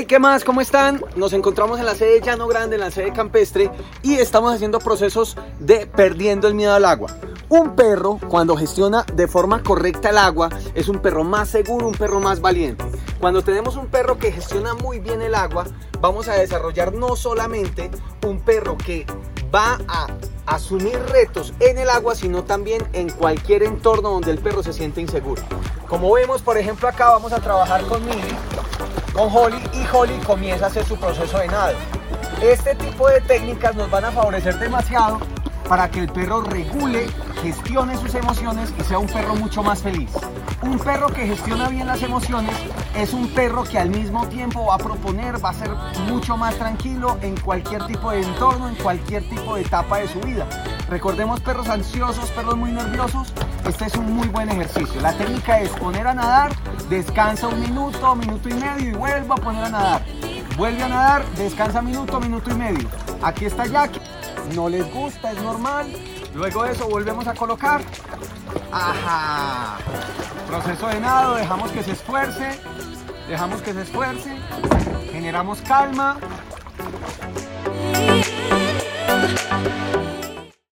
Hey, ¿qué más? ¿Cómo están? Nos encontramos en la sede Llano Grande, en la sede campestre y estamos haciendo procesos de perdiendo el miedo al agua. Un perro, cuando gestiona de forma correcta el agua, es un perro más seguro, un perro más valiente. Cuando tenemos un perro que gestiona muy bien el agua, vamos a desarrollar no solamente un perro que va a asumir retos en el agua, sino también en cualquier entorno donde el perro se siente inseguro. Como vemos, por ejemplo, acá vamos a trabajar con Mili, con Holly, y Holly comienza a hacer su proceso de nado. Este tipo de técnicas nos van a favorecer demasiado para que el perro regule, gestione sus emociones y sea un perro mucho más feliz. Un perro que gestiona bien las emociones es un perro que al mismo tiempo va a proponer, va a ser mucho más tranquilo en cualquier tipo de entorno, en cualquier tipo de etapa de su vida. Recordemos perros ansiosos, perros muy nerviosos, este es un muy buen ejercicio. La técnica es poner a nadar, descansa un minuto, minuto y medio y vuelvo a poner a nadar. Vuelve a nadar, descansa minuto, minuto y medio. Aquí está Jackie no les gusta, es normal. Luego de eso volvemos a colocar. Ajá. Proceso de nado, dejamos que se esfuerce. Dejamos que se esfuerce. Generamos calma.